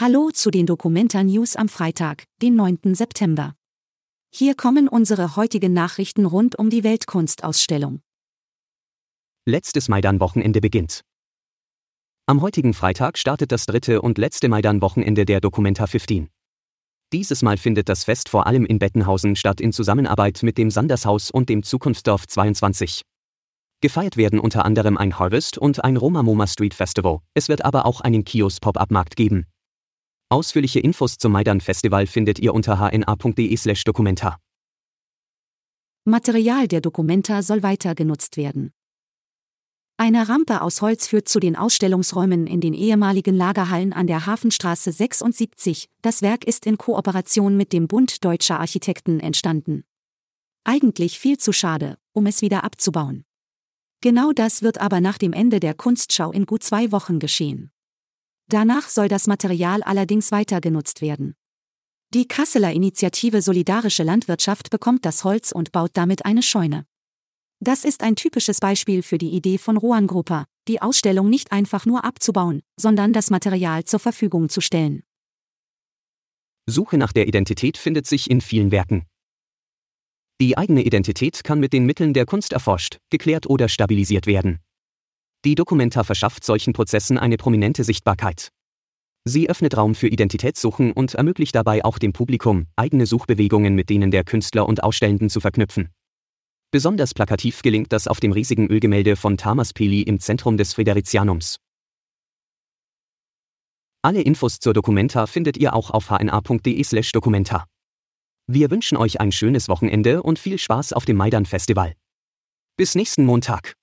Hallo zu den Dokumenta News am Freitag, den 9. September. Hier kommen unsere heutigen Nachrichten rund um die Weltkunstausstellung. Letztes Maidan-Wochenende beginnt. Am heutigen Freitag startet das dritte und letzte Maidan-Wochenende der Documenta 15. Dieses Mal findet das Fest vor allem in Bettenhausen statt in Zusammenarbeit mit dem Sandershaus und dem Zukunftsdorf 22. Gefeiert werden unter anderem ein Harvest und ein Roma Moma Street Festival, es wird aber auch einen Kiosk-Pop-Up-Markt geben. Ausführliche Infos zum Maidan Festival findet ihr unter hna.de/slash Dokumenta. Material der Dokumenta soll weiter genutzt werden. Eine Rampe aus Holz führt zu den Ausstellungsräumen in den ehemaligen Lagerhallen an der Hafenstraße 76. Das Werk ist in Kooperation mit dem Bund Deutscher Architekten entstanden. Eigentlich viel zu schade, um es wieder abzubauen. Genau das wird aber nach dem Ende der Kunstschau in gut zwei Wochen geschehen. Danach soll das Material allerdings weiter genutzt werden. Die Kasseler Initiative Solidarische Landwirtschaft bekommt das Holz und baut damit eine Scheune. Das ist ein typisches Beispiel für die Idee von Rohan Grupper, die Ausstellung nicht einfach nur abzubauen, sondern das Material zur Verfügung zu stellen. Suche nach der Identität findet sich in vielen Werken. Die eigene Identität kann mit den Mitteln der Kunst erforscht, geklärt oder stabilisiert werden. Die Dokumenta verschafft solchen Prozessen eine prominente Sichtbarkeit. Sie öffnet Raum für Identitätssuchen und ermöglicht dabei auch dem Publikum, eigene Suchbewegungen mit denen der Künstler und Ausstellenden zu verknüpfen. Besonders plakativ gelingt das auf dem riesigen Ölgemälde von Thomas Peli im Zentrum des Friderizianums. Alle Infos zur Dokumenta findet ihr auch auf hna.de/dokumenta. Wir wünschen euch ein schönes Wochenende und viel Spaß auf dem Maidan Festival. Bis nächsten Montag.